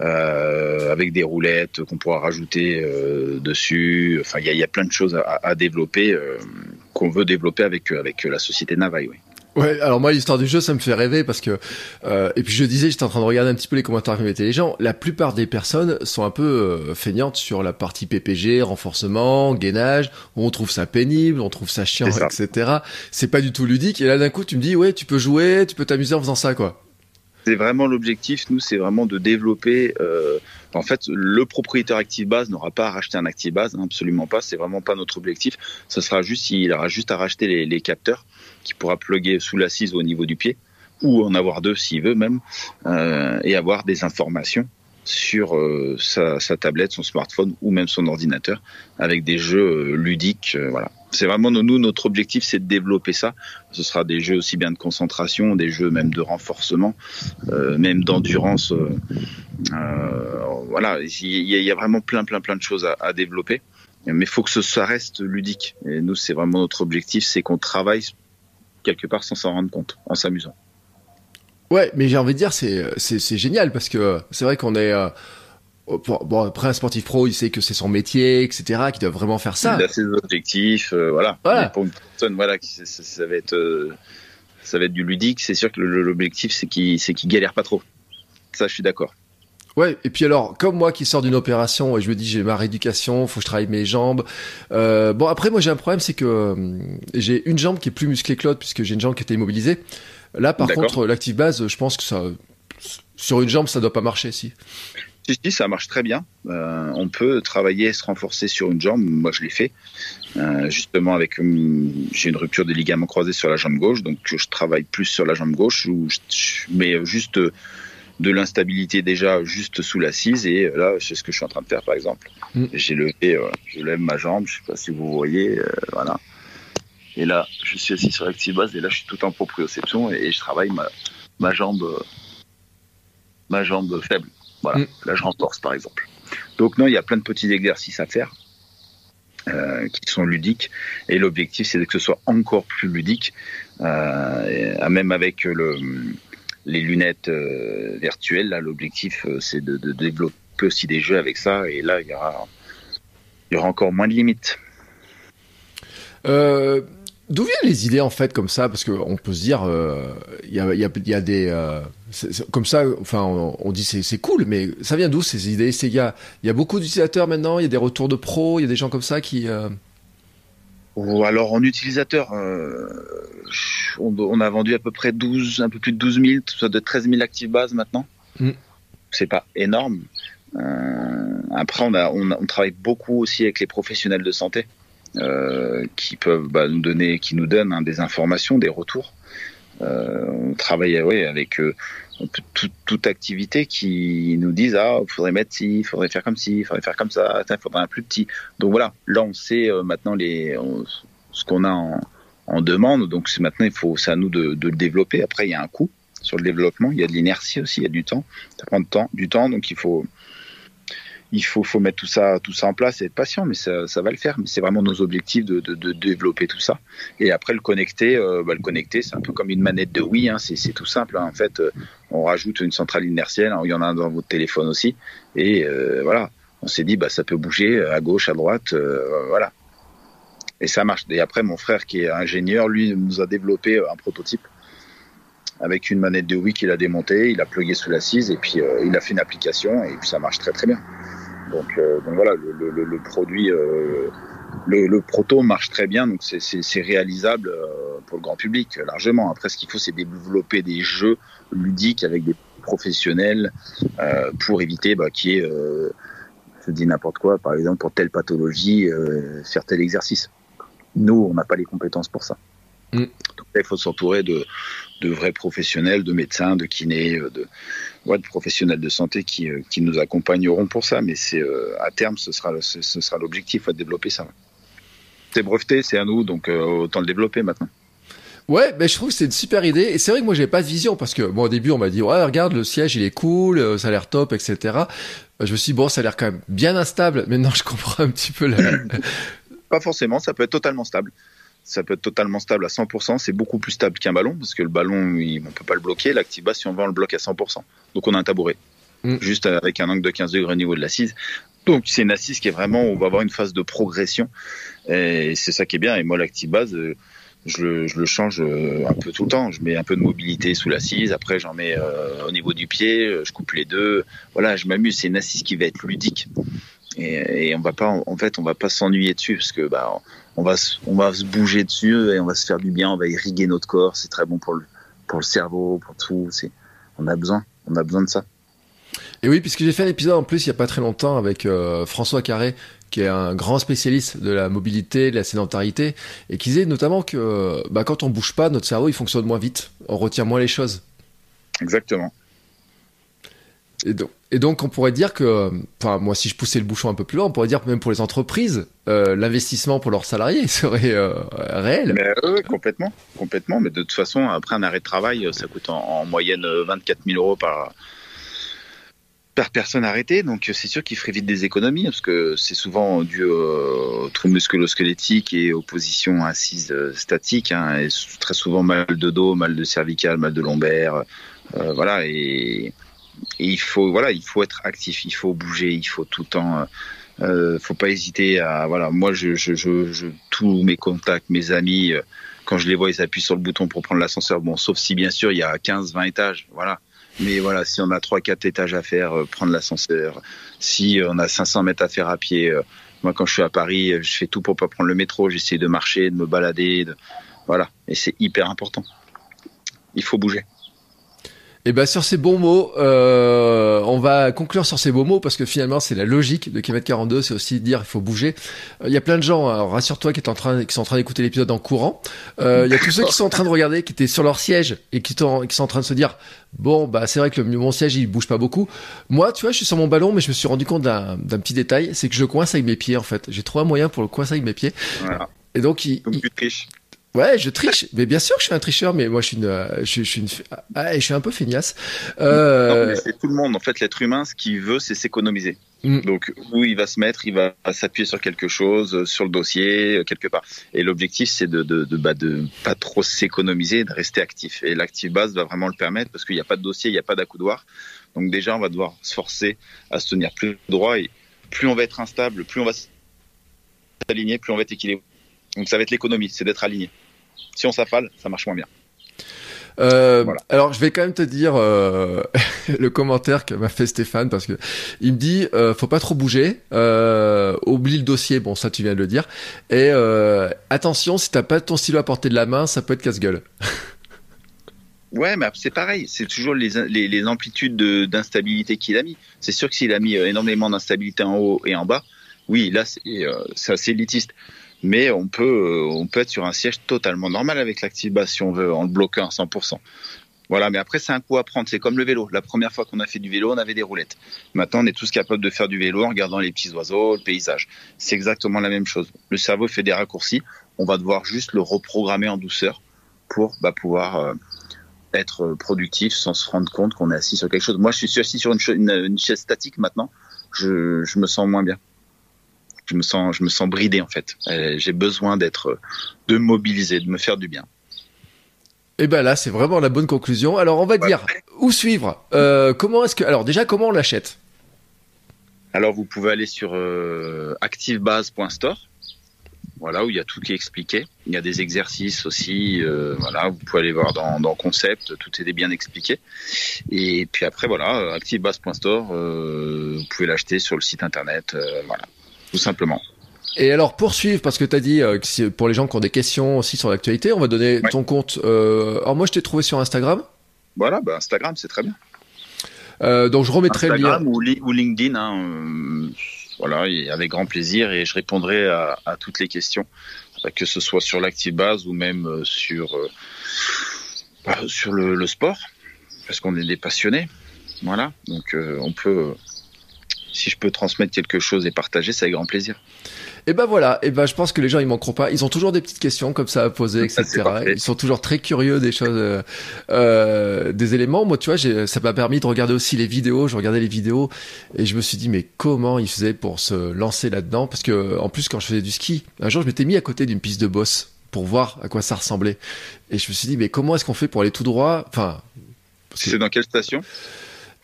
euh, avec des roulettes qu'on pourra rajouter euh, dessus. Enfin, il y a, y a, plein de choses à, à développer euh, qu'on veut développer avec avec la société Navaille. Oui. Ouais, alors moi l'histoire du jeu ça me fait rêver parce que euh, et puis je disais j'étais en train de regarder un petit peu les commentaires que mettaient les gens. La plupart des personnes sont un peu euh, feignantes sur la partie PPG, renforcement, gainage. On trouve ça pénible, on trouve ça chiant, ça. etc. C'est pas du tout ludique. Et là d'un coup tu me dis ouais tu peux jouer, tu peux t'amuser en faisant ça quoi. C'est vraiment l'objectif. Nous, c'est vraiment de développer. Euh, en fait, le propriétaire Active Base n'aura pas à racheter un Active Base, hein, absolument pas. C'est vraiment pas notre objectif. Ce sera juste, il aura juste à racheter les, les capteurs qui pourra plugger sous l'assise au niveau du pied ou en avoir deux s'il veut même, euh, et avoir des informations sur euh, sa, tablette, son smartphone ou même son ordinateur avec des jeux euh, ludiques. Voilà. C'est vraiment nous notre objectif, c'est de développer ça. Ce sera des jeux aussi bien de concentration, des jeux même de renforcement, même d'endurance. voilà, il y, a vraiment plein plein plein de choses à développer. Mais il faut que ça reste ludique. Et nous, c'est vraiment notre objectif, c'est qu'on travaille quelque part sans s'en rendre compte, en s'amusant. Ouais, mais j'ai envie de dire, c'est, génial parce que c'est vrai qu'on est. Euh, bon, après, un sportif pro, il sait que c'est son métier, etc., qu'il doit vraiment faire ça. Il a ses objectifs, euh, voilà. voilà. pour une personne, voilà, ça, ça va être. Euh, ça va être du ludique, c'est sûr que l'objectif, c'est qu'il, c'est qu'il galère pas trop. Ça, je suis d'accord. Ouais, et puis alors, comme moi qui sors d'une opération et je me dis j'ai ma rééducation, faut que je travaille mes jambes. Euh, bon, après, moi j'ai un problème, c'est que euh, j'ai une jambe qui est plus musclée que l'autre puisque j'ai une jambe qui était immobilisée. Là, par contre, l'active base, je pense que ça, sur une jambe, ça doit pas marcher, si. Si, si, ça marche très bien. Euh, on peut travailler, se renforcer sur une jambe. Moi, je l'ai fait. Euh, justement, avec j'ai une rupture des ligaments croisés sur la jambe gauche, donc je travaille plus sur la jambe gauche, où je, mets juste de l'instabilité déjà juste sous l'assise et là c'est ce que je suis en train de faire par exemple mm. j'ai levé euh, je lève ma jambe je sais pas si vous voyez euh, voilà et là, je suis assis sur base et là, je suis tout en proprioception et je travaille ma, ma jambe, ma jambe faible. Voilà. Mm. Là, je renforce, par exemple. Donc, non, il y a plein de petits exercices à faire. Euh, qui sont ludiques et l'objectif c'est que ce soit encore plus ludique euh, même avec le, les lunettes euh, virtuelles là l'objectif euh, c'est de, développer aussi des jeux avec ça et là il y aura encore moins de limites euh, D'où viennent les idées en fait comme ça? Parce qu'on peut se dire, il y, a, des comme ça. Enfin, on, on dit c'est cool, mais ça vient d'où ces idées? Il y y a beaucoup d'utilisateurs maintenant? Il y a des retours de pros? Il y a des gens comme ça qui. Euh... alors en utilisateur, euh, on, on, a vendu à peu près 12, un peu plus de 12 000, soit de 13 000 active bases maintenant. Mm. C'est pas énorme. Euh, après, on, a, on, on travaille beaucoup aussi avec les professionnels de santé. Euh, qui peuvent bah, nous donner, qui nous donnent hein, des informations, des retours. Euh, on travaille ouais, avec euh, toute activité qui nous disent ah faudrait mettre ci, il faudrait faire comme ci, il faudrait faire comme ça, il faudrait un plus petit. Donc voilà, là on sait euh, maintenant les on, ce qu'on a en, en, demande. Donc maintenant il faut c'est à nous de, de, le développer. Après il y a un coût sur le développement, il y a de l'inertie aussi, il y a du temps. Ça prend du temps, du temps donc il faut il faut, faut mettre tout ça, tout ça en place et être patient, mais ça, ça va le faire. Mais c'est vraiment nos objectifs de, de, de, développer tout ça. Et après, le connecter, euh, bah, le connecter, c'est un peu comme une manette de Wii. Hein, c'est tout simple. Hein. En fait, euh, on rajoute une centrale inertielle. il y en a dans votre téléphone aussi. Et euh, voilà, on s'est dit, bah, ça peut bouger à gauche, à droite. Euh, voilà. Et ça marche. Et après, mon frère qui est ingénieur, lui, nous a développé un prototype avec une manette de Wii qu'il a démonté, il a plugué sous l'assise et puis euh, il a fait une application et puis ça marche très très bien. Donc, euh, donc voilà, le, le, le produit, euh, le, le, proto marche très bien, donc c'est réalisable euh, pour le grand public largement. Après, ce qu'il faut, c'est développer des jeux ludiques avec des professionnels pour éviter bah, qu'il y ait, je dis n'importe quoi, par exemple pour telle pathologie, faire tel exercice. Nous, on n'a pas les compétences pour ça. Mm. Donc là, il faut s'entourer de, de vrais professionnels, de médecins, de kinés, de, ouais, de professionnels de santé qui, euh, qui nous accompagneront pour ça. Mais c'est euh, à terme, ce sera, ce, ce sera l'objectif, de développer ça. C'est breveté, c'est à nous, donc euh, autant le développer maintenant. Ouais, mais je trouve que c'est une super idée. Et c'est vrai que moi, j'ai pas de vision parce que, bon, au début, on m'a dit, ouais, regarde, le siège, il est cool, ça a l'air top, etc. Je me suis dit, bon, ça a l'air quand même bien instable. Maintenant, je comprends un petit peu la... pas forcément, ça peut être totalement stable ça peut être totalement stable à 100%. C'est beaucoup plus stable qu'un ballon parce que le ballon, il, on peut pas le bloquer. L'activa, si on veut, on le bloque à 100%. Donc on a un tabouret, mm. juste avec un angle de 15 degrés au niveau de l'assise. Donc c'est une assise qui est vraiment, on va avoir une phase de progression et c'est ça qui est bien. Et moi, l'active-base, euh, je le, je le, change euh, un peu tout le temps. Je mets un peu de mobilité sous l'assise. Après, j'en mets euh, au niveau du pied. Je coupe les deux. Voilà, je m'amuse. C'est une assise qui va être ludique. Et, et on va pas, en fait, on va pas s'ennuyer dessus parce que bah, on va, on va se bouger dessus et on va se faire du bien, on va irriguer notre corps. C'est très bon pour le, pour le cerveau, pour tout. C'est on a besoin, on a besoin de ça. Et oui, puisque j'ai fait un épisode en plus il y a pas très longtemps avec euh, François Carré, qui est un grand spécialiste de la mobilité, de la sédentarité, et qui disait notamment que bah, quand on bouge pas, notre cerveau il fonctionne moins vite, on retient moins les choses. Exactement. Et donc, on pourrait dire que, enfin moi si je poussais le bouchon un peu plus loin, on pourrait dire que même pour les entreprises, euh, l'investissement pour leurs salariés serait euh, réel. Mais, euh, complètement, complètement. Mais de toute façon, après un arrêt de travail, ça coûte en, en moyenne 24 000 euros par personne arrêtée, donc c'est sûr qu'il ferait vite des économies, parce que c'est souvent dû aux troubles musculo-squelettiques et aux positions assises statiques, hein, et très souvent mal de dos, mal de cervical, mal de lombaire, euh, voilà, et, il faut voilà, il faut être actif, il faut bouger, il faut tout le temps. Euh, faut pas hésiter à voilà. Moi, je, je, je, je tous mes contacts, mes amis, quand je les vois, ils appuient sur le bouton pour prendre l'ascenseur. Bon, sauf si bien sûr il y a 15-20 étages, voilà. Mais voilà, si on a 3-4 étages à faire, euh, prendre l'ascenseur. Si on a 500 mètres à faire à pied, euh, moi quand je suis à Paris, je fais tout pour pas prendre le métro. J'essaie de marcher, de me balader, de... voilà. Et c'est hyper important. Il faut bouger. Et ben sur ces bons mots, euh, on va conclure sur ces beaux mots parce que finalement c'est la logique de km 42, c'est aussi dire il faut bouger. Il y a plein de gens, rassure-toi, qui, est en train, qui sont en train d'écouter l'épisode en courant. Euh, il y a tous ceux qui sont en train de regarder, qui étaient sur leur siège et qui, qui sont en train de se dire bon bah c'est vrai que le, mon siège il bouge pas beaucoup. Moi tu vois je suis sur mon ballon mais je me suis rendu compte d'un petit détail, c'est que je coince avec mes pieds en fait. J'ai trouvé un moyen pour le coincer avec mes pieds. Voilà. Et donc il, Donc il- tu triches. Ouais, je triche. mais bien sûr que je suis un tricheur, mais moi je suis une, euh, je, je suis une, ah, je suis un peu feignasse. Euh, Non, mais c'est tout le monde. En fait, l'être humain, ce qu'il veut, c'est s'économiser. Mm. Donc, où il va se mettre, il va s'appuyer sur quelque chose, euh, sur le dossier, euh, quelque part. Et l'objectif, c'est de, de, de, bah, de pas trop s'économiser, de rester actif. Et l'active base va vraiment le permettre parce qu'il n'y a pas de dossier, il n'y a pas d'accoudoir. Donc, déjà, on va devoir se forcer à se tenir plus droit et plus on va être instable, plus on va s'aligner, plus on va être équilibré. Donc, ça va être l'économie, c'est d'être aligné. Si on s'affale, ça marche moins bien. Euh, Voilà. Alors, je vais quand même te dire euh, le commentaire que m'a fait Stéphane parce que il me dit euh, faut pas trop bouger, euh, oublie le dossier. Bon, ça tu viens de le dire. Et attention, si t'as pas ton stylo à portée de la main, ça peut être casse-gueule. Ouais, mais c'est pareil, c'est toujours les, les, les amplitudes de- d'instabilité qu'il a mis. C'est sûr que s'il a mis énormément d'instabilité en haut et en bas, oui, là c'est c'est assez élitiste. Mais on peut, euh, on peut être sur un siège totalement normal avec l'active base si on veut, en le bloquant à 100%. Voilà, mais après c'est un coup à prendre. C'est comme le vélo. La première fois qu'on a fait du vélo, on avait des roulettes. Maintenant, on est tous capables de faire du vélo en regardant les petits oiseaux, le paysage. C'est exactement la même chose. Le cerveau fait des raccourcis. On va devoir juste le reprogrammer en douceur pour bah, pouvoir euh, être productif sans se rendre compte qu'on est assis sur quelque chose. Moi, je suis assis sur une, une, une chaise statique maintenant. Je, je me sens moins bien. Je me sens, je me sens bridé en fait. Euh, J'ai besoin d'être, de me mobiliser, de me faire du bien. Et ben là, c'est vraiment la bonne conclusion. Alors, on va Ouais. dire où suivre? Euh, comment est-ce que alors déjà comment on l'achète? Alors, vous pouvez aller sur euh, activebase.store. Voilà, où il y a tout qui est expliqué. Il y a des exercices aussi. euh, voilà, vous pouvez aller voir dans, dans Concept. Tout est bien expliqué. Et puis après, voilà, euh, activebase.store. Euh, vous pouvez l'acheter sur le site internet. euh, voilà, tout simplement. Et alors poursuivre parce que t'as dit euh, que pour les gens qui ont des questions aussi sur l'actualité, on va donner Ouais. ton compte. Euh, alors moi, je t'ai trouvé sur Instagram. Voilà, bah Instagram, c'est très bien. Euh, donc je remettrai le lien. Instagram ou, Li- ou LinkedIn, hein, euh, voilà, et avec grand plaisir et je répondrai à, à toutes les questions, que ce soit sur l'active base ou même sur bah, sur le, le sport, parce qu'on est des passionnés, voilà. Donc on peut, si je peux transmettre quelque chose et partager, c'est avec grand plaisir. Et ben voilà, et ben je pense que les gens ils manqueront pas. Ils ont toujours des petites questions comme ça à poser, etc. Ils sont toujours très curieux des choses, euh, euh, des éléments. Moi, tu vois, ça m'a permis de regarder aussi les vidéos. Je regardais les vidéos et je me suis dit mais comment ils faisaient pour se lancer là-dedans? Parce que en plus quand je faisais du ski, un jour je m'étais mis à côté d'une piste de boss pour voir à quoi ça ressemblait. Et je me suis dit mais comment est-ce qu'on fait pour aller tout droit? Enfin, que- C'est dans quelle station?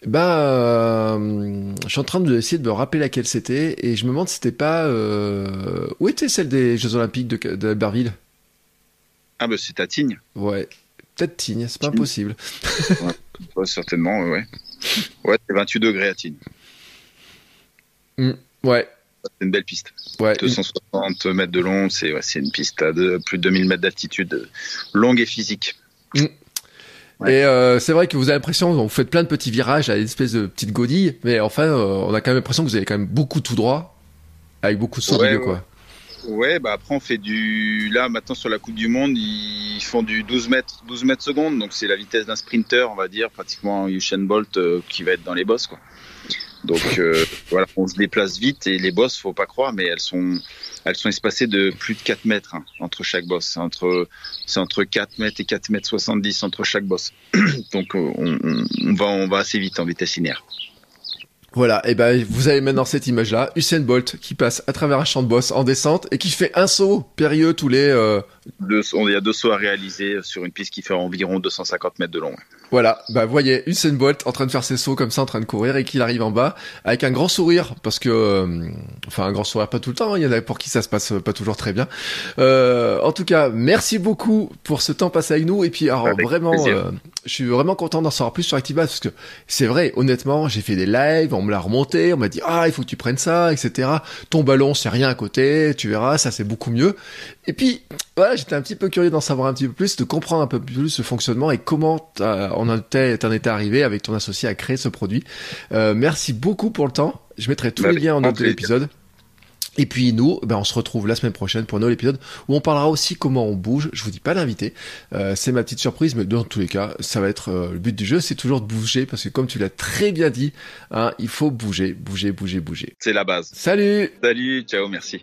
Ben, euh, je suis en train de essayer de me rappeler laquelle c'était et je me demande si c'était pas euh... où était celle des Jeux Olympiques de, de Albertville. Ah bah c'est à Tignes, Ouais, peut-être Tignes, c'est pas Tignes. impossible. Ouais, certainement, ouais. Ouais, c'est 28 degrés à Tignes. Ouais, C'est une belle piste. ouais. 260 mètres de long, c'est ouais, une piste à de, plus de 2000 mètres d'altitude, euh, longue et physique. Et euh, c'est vrai que vous avez l'impression, vous faites plein de petits virages à une espèce de petite godille, mais enfin, euh, on a quand même l'impression que vous avez quand même beaucoup tout droit, avec beaucoup de saut Ouais, milieu, ouais. quoi. Ouais, bah après on fait du. Là maintenant sur la Coupe du Monde, ils font du 12 mètres, 12 mètres secondes, donc c'est la vitesse d'un sprinter, on va dire, pratiquement Usain Bolt euh, qui va être dans les bosses, quoi. Donc euh, voilà, on se déplace vite et les bosses, faut pas croire, mais elles sont, elles sont espacées de plus de 4 mètres hein, entre chaque bosse. C'est entre, c'est entre 4 mètres et 4 mètres 70 entre chaque bosse. donc on, on, va, on va assez vite en vitesse linéaire. Voilà, et ben vous avez maintenant cette image-là, Usain Bolt qui passe à travers un champ de boss en descente et qui fait un saut périlleux tous les... euh, Deux, on, il y a deux sauts à réaliser sur une piste qui fait environ 250 mètres de long. Voilà, bah voyez Usain Bolt en train de faire ses sauts comme ça, en train de courir et qu'il arrive en bas avec un grand sourire parce que, euh, enfin un grand sourire pas tout le temps, hein, il y en a pour qui ça se passe pas toujours très bien. Euh, en tout cas, merci beaucoup pour ce temps passé avec nous et puis alors Avec vraiment, euh, je suis vraiment content d'en savoir plus sur Activa parce que c'est vrai, honnêtement, j'ai fait des lives, on me l'a remonté, on m'a dit ah il faut que tu prennes ça, etc. Ton ballon c'est rien à côté, tu verras, ça c'est beaucoup mieux. Et puis voilà, j'étais un petit peu curieux d'en savoir un petit peu plus, de comprendre un peu plus ce fonctionnement et comment on en était, étais arrivé avec ton associé à créer ce produit. Euh, merci beaucoup pour le temps. Je mettrai tous Bah, les liens en note de l'épisode. Et puis nous, ben on se retrouve la semaine prochaine pour un nouvel épisode où on parlera aussi comment on bouge. Je vous dis pas l'invité, euh, c'est ma petite surprise, mais dans tous les cas, ça va être euh, le but du jeu, c'est toujours de bouger parce que comme tu l'as très bien dit, hein, il faut bouger, bouger, bouger, bouger. C'est la base. Salut Salut, ciao, merci.